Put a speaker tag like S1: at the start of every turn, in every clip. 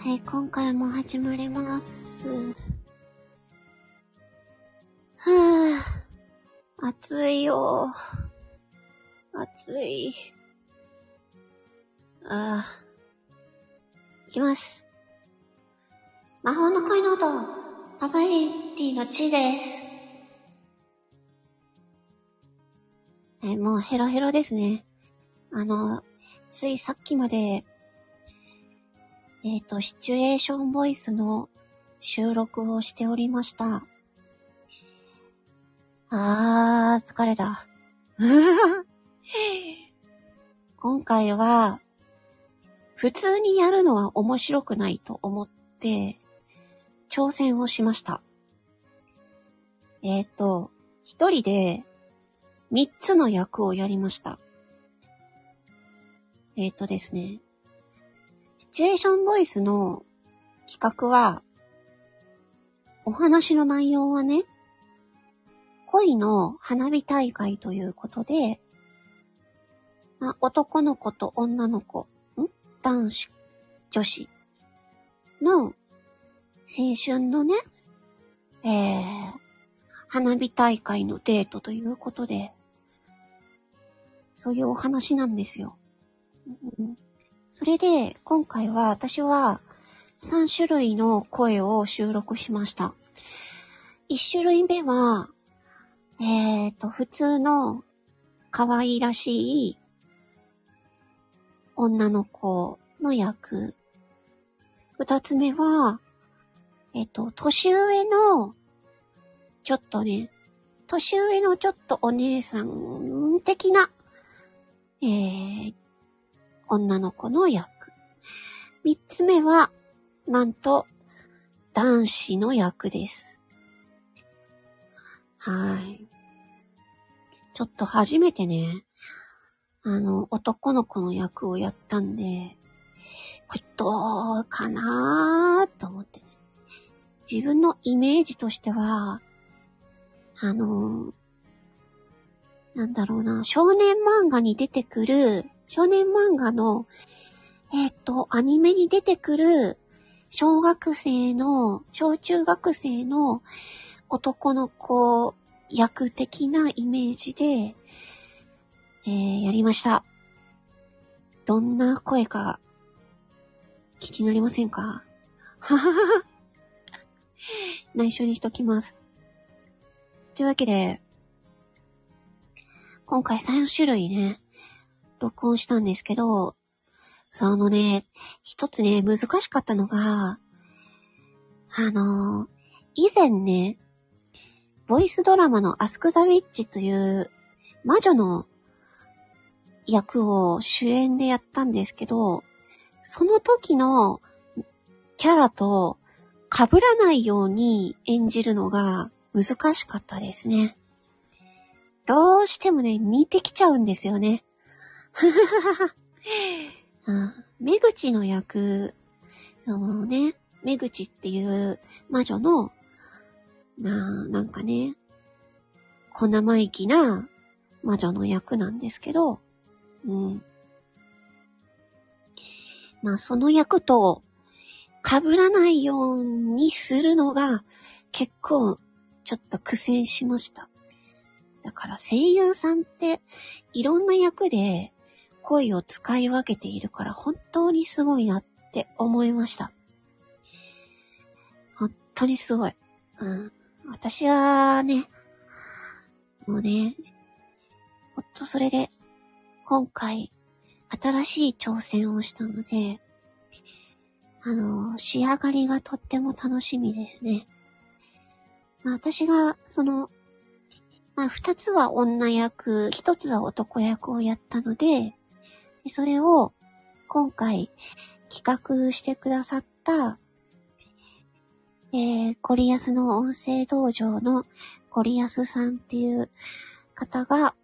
S1: はい、今回も始まります。はぁ、暑いよ。暑い。ああ。いきます。魔法の恋の音、パサリティの地です。え、もうヘロヘロですね。あの、ついさっきまで、えっ、と、シチュエーションボイスの収録をしておりました。あー、疲れた。今回は、普通にやるのは面白くないと思って、挑戦をしました。えっ、と、一人で三つの役をやりました。えっ、とですね、チュエーションボイスの企画は、お話の内容はね、恋の花火大会ということで、まあ、男の子と女の子、ん？男子、女子の青春のね、えー、花火大会のデートということで、そういうお話なんですよ。うんそれで、今回は私は3種類の声を収録しました。1種類目は、えーと、普通の可愛らしい女の子の役。2つ目は、えっ、と、年上の、ちょっとね、年上のちょっとお姉さん的な、えー、女の子の役。三つ目は、なんと、男子の役です。はい。ちょっと初めてね、あの、男の子の役をやったんで、これどうかなーと思ってね。自分のイメージとしては、あの、なんだろうな、少年漫画に出てくる、少年漫画の、えっ、と、アニメに出てくる、小学生の、小中学生の男の子役的なイメージで、えー、やりました。どんな声か、気になりませんか？ははは。内緒にしときます。というわけで、今回3種類ね、録音したんですけど、そのね、一つね、難しかったのが、あのー以前ね、ボイスドラマのアスクザウィッチという魔女の役を主演でやったんですけど、その時のキャラと被らないように演じるのが難しかったですね。どうしてもね、似てきちゃうんですよね。あ目口の役、あのね、目口っていう魔女の、な、なんかね、小生意気な魔女の役なんですけど、うん。まあ、その役と被らないようにするのが結構ちょっと苦戦しました。だから声優さんっていろんな役で声を使い分けているから本当にすごいなって思いました。本当にすごい。うん。私はね、もうね、ほんとそれで今回新しい挑戦をしたので、あの、仕上がりがとっても楽しみですね。まあ、私が、その、まあ、二つは女役、一つは男役をやったので、でそれを今回企画してくださった、えー、コリアスの音声道場のコリアスさんっていう方が、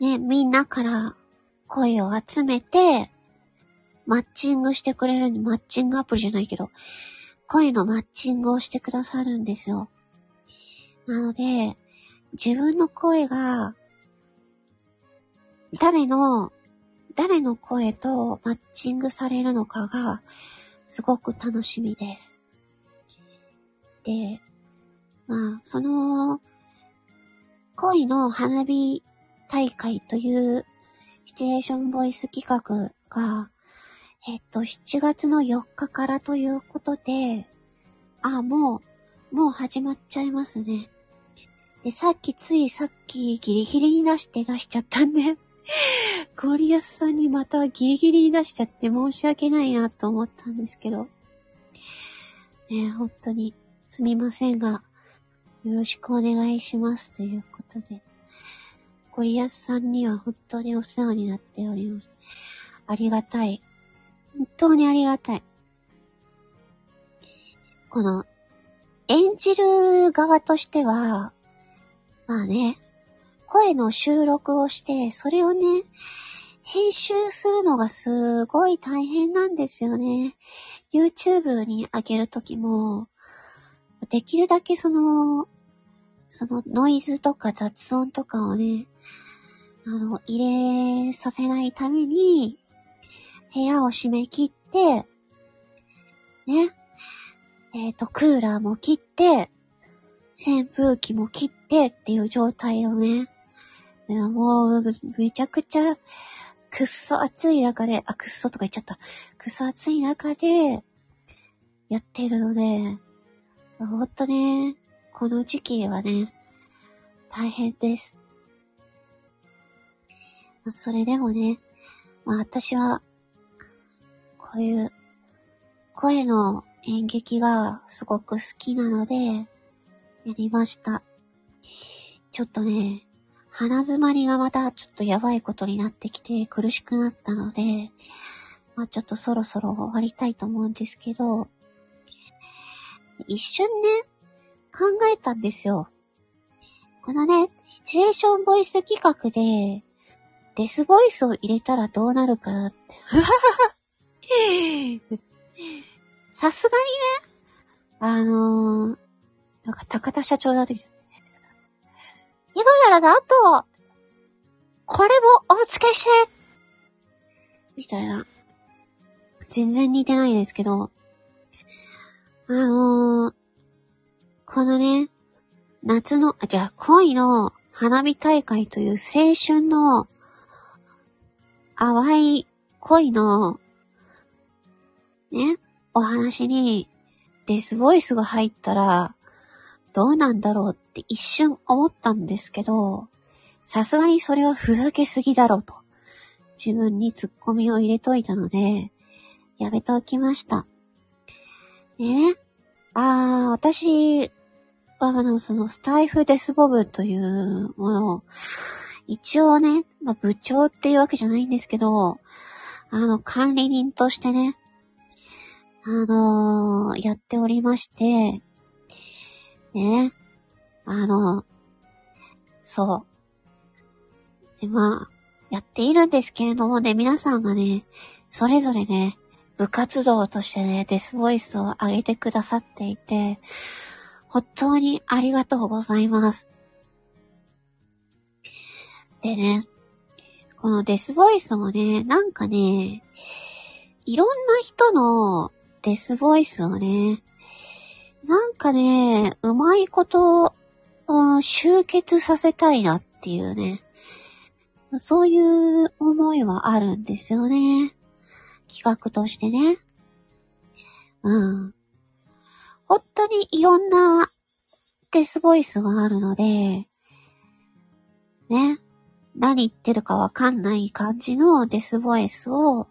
S1: ね、みんなから声を集めて、マッチングしてくれるんで、マッチングアプリじゃないけど、声のマッチングをしてくださるんですよ。なので、自分の声が、誰の誰の声とマッチングされるのかが、すごく楽しみです。で、まあ、その、恋の花火大会というシチュエーションボイス企画が、えっと、7月の4日からということで、あ、もう、もう始まっちゃいますね。で、さっきついさっきギリギリに出して出しちゃったんで ゴリアスさんにまたギリギリに出しちゃって申し訳ないなと思ったんですけど。ね本当にすみませんが、よろしくお願いしますということで。ゴリアスさんには本当にお世話になっております。ありがたい。本当にありがたい。この、演じる側としては、まあね、声の収録をして、それをね、編集するのがすごい大変なんですよね。YouTube に上げるときも、できるだけその、そのノイズとか雑音とかをね、あの、入れさせないために、部屋を閉め切って、ね、えっ、ー、と、クーラーも切って、扇風機も切ってっていう状態をね、いやもう、めちゃくちゃ、くっそ暑い中で、あ、くっそとか言っちゃった。くっそ暑い中で、やってるので、ほんとね、この時期はね、大変です。それでもね、まあ私は、こういう、声の演劇がすごく好きなので、やりました。ちょっとね、鼻詰まりがまたちょっとやばいことになってきて苦しくなったので、まあちょっとそろそろ終わりたいと思うんですけど、一瞬ね、考えたんですよ。このね、シチュエーションボイス企画で、デスボイスを入れたらどうなるかなって。さすがにね、あのー、なんか高田社長だってきた。今ならなんと、これもお付けしてみたいな。全然似てないですけど、あのー、このね、夏の、あ、じゃあ恋の花火大会という青春の淡い恋の、ね、お話にデスボイスが入ったら、どうなんだろうって一瞬思ったんですけど、さすがにそれはふざけすぎだろうと、自分にツッコミを入れといたので、やめておきました。ね、あー、私はあの、そのスタイフデスボブというものを、一応ね、まあ、部長っていうわけじゃないんですけど、あの、管理人としてね、あのー、やっておりまして、ね。あの、そう。で、まあ、やっているんですけれどもね、皆さんがね、それぞれね、部活動としてね、デスボイスを上げてくださっていて、本当にありがとうございます。でね、このデスボイスもね、なんかね、いろんな人のデスボイスをね、なんかね、うまいこと、うん、集結させたいなっていうね。そういう思いはあるんですよね。企画としてね。うん。本当にいろんなデスボイスがあるので、ね。何言ってるかわかんない感じのデスボイスを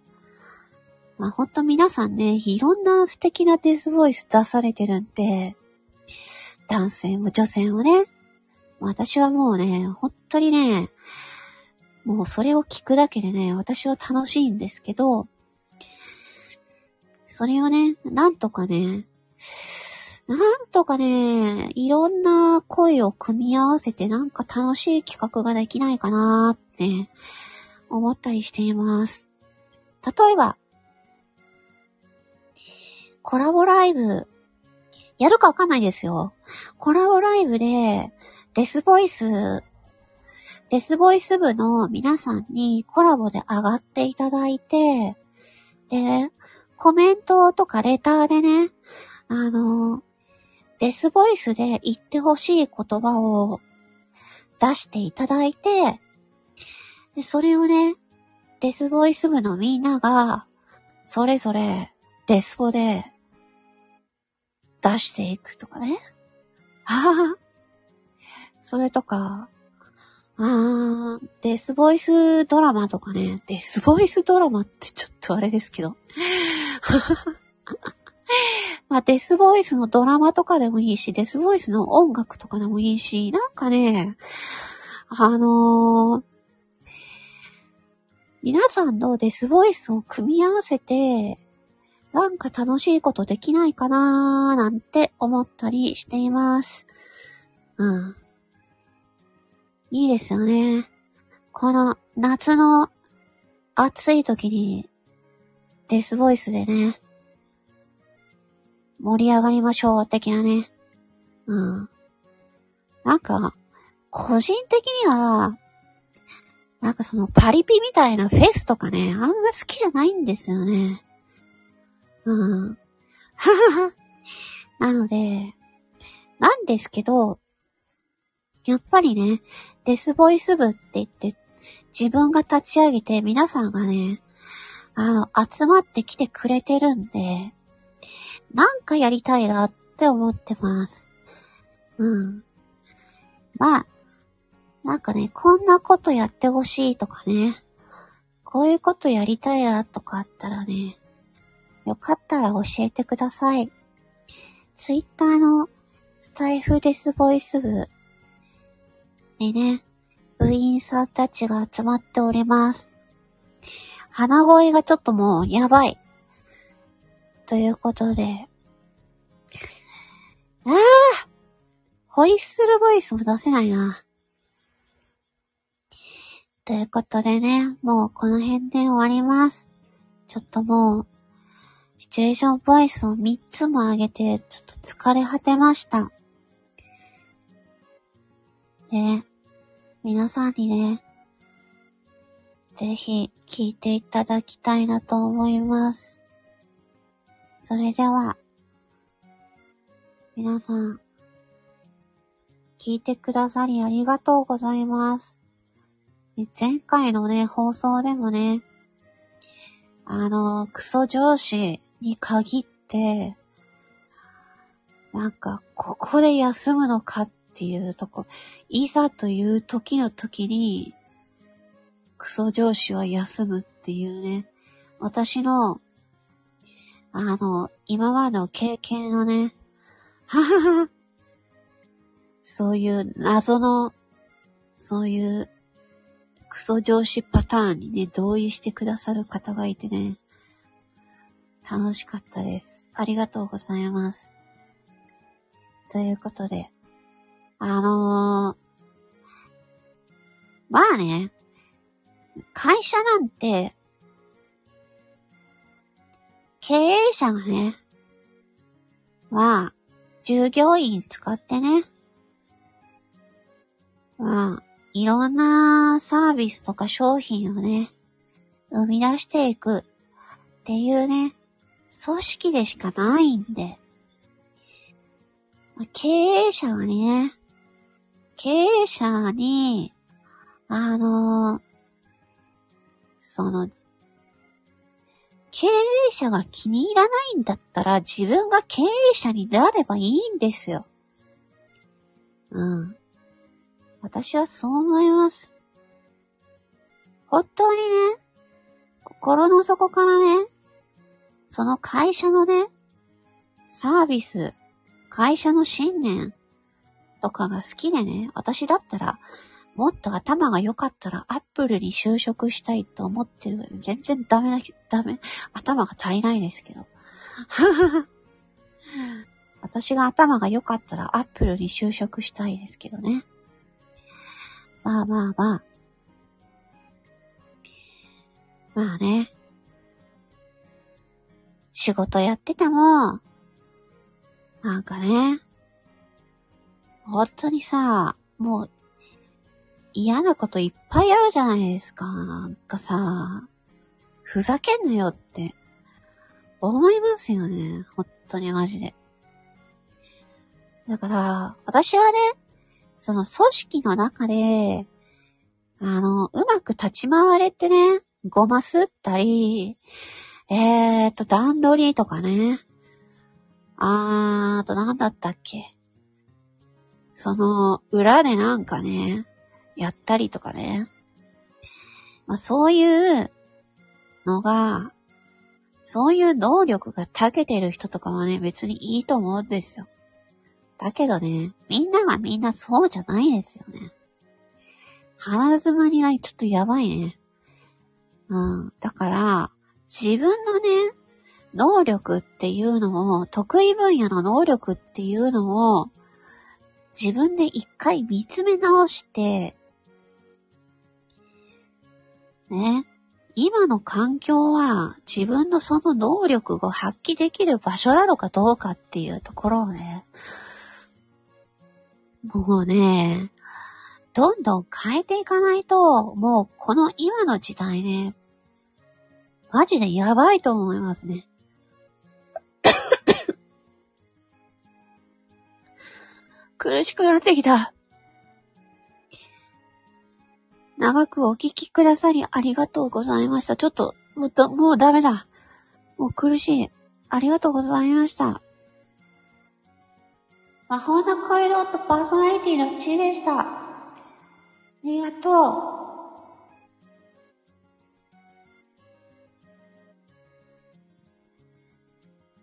S1: まあほんと皆さんね、いろんな素敵なデスボイス出されてるんで、男性も女性もね、私はもうね、本当にね、もうそれを聞くだけでね、私は楽しいんですけど、それをね、なんとかね、なんとかね、いろんな声を組み合わせてなんか楽しい企画ができないかなーって思ったりしています。例えば、コラボライブ、やるかわかんないですよ。コラボライブで、デスボイス、デスボイス部の皆さんにコラボで上がっていただいて、で、コメントとかレターでね、あの、デスボイスで言ってほしい言葉を出していただいて、で、それをね、デスボイス部のみんなが、それぞれデスボで出していくとかね。ああ。それとか、あー、デスボイスドラマとかね、デスボイスドラマってちょっとあれですけど。まあ、デスボイスのドラマとかでもいいし、デスボイスの音楽とかでもいいし、なんかね、あのー、皆さんのデスボイスを組み合わせて、なんか楽しいことできないかなーなんて思ったりしています。うん。いいですよね。この夏の暑い時にデスボイスでね、盛り上がりましょう的なね。うん。なんか、個人的には、なんかそのパリピみたいなフェスとかね、あんま好きじゃないんですよね。うん。ははは。なので、なんですけど、やっぱりね、デスボイス部って言って、自分が立ち上げて皆さんがね、あの、集まってきてくれてるんで、なんかやりたいなって思ってます。うん。まあ、なんかね、こんなことやってほしいとかね、こういうことやりたいなとかあったらね、よかったら教えてください。ツイッターのスタイフデスボイス部にね、部員さんたちが集まっております。鼻声がちょっともうやばい。ということで。ああホイッスルボイスも出せないな。ということでね、もうこの辺で終わります。ちょっともう、シチュエーションボイスを3つも上げて、ちょっと疲れ果てました。で、皆さんにね、ぜひ聞いていただきたいなと思います。それでは、皆さん、聞いてくださりありがとうございます。前回のね、放送でもね、あの、クソ上司に限って、なんか、ここで休むのかっていうとこ、いざという時の時に、クソ上司は休むっていうね、私の、あの、今までの経験のね、ははは、そういう謎の、そういうクソ上司パターンにね、同意してくださる方がいてね、楽しかったです。ありがとうございます。ということで、あのー、まあね、会社なんて、経営者がね、まあ、従業員使ってね、まあ、いろんなサービスとか商品をね、生み出していくっていうね、組織でしかないんで、経営者はね、経営者に、あの、その、経営者が気に入らないんだったら自分が経営者になればいいんですよ。うん。私はそう思います。本当にね、心の底からね、その会社のね、サービス、会社の信念とかが好きでね、私だったら、もっと頭が良かったらアップルに就職したいと思ってる。全然ダメだけ、ダメ。頭が足りないですけど。私が頭が良かったらアップルに就職したいですけどね。まあまあまあ。まあね。仕事やってても、なんかね、本当にさ、もう、嫌なこといっぱいあるじゃないですか。なんかさ、ふざけんなよって思いますよね。本当にマジで。だから、私はね、その組織の中で、あの、うまく立ち回れてね、ごますったり、えーと、段取りとかね。あーと、なんだったっけ。その、裏でなんかね、やったりとかね。まあ、そういうのが、そういう能力が長けてる人とかはね、別にいいと思うんですよ。だけどね、みんながみんなそうじゃないですよね。鼻詰まりがちょっとやばいね。うん。だから、自分のね、能力っていうのを、得意分野の能力っていうのを、自分で一回見つめ直して、ね、今の環境は自分のその能力を発揮できる場所なのかどうかっていうところをね、もうね、どんどん変えていかないと、もうこの今の時代ね、マジでやばいと思いますね。苦しくなってきた。長くお聞きくださりありがとうございました。ちょっと、もっと、もうダメだ。もう苦しい。ありがとうございました。魔法の回廊とパーソナリティの地でした。ありがとう。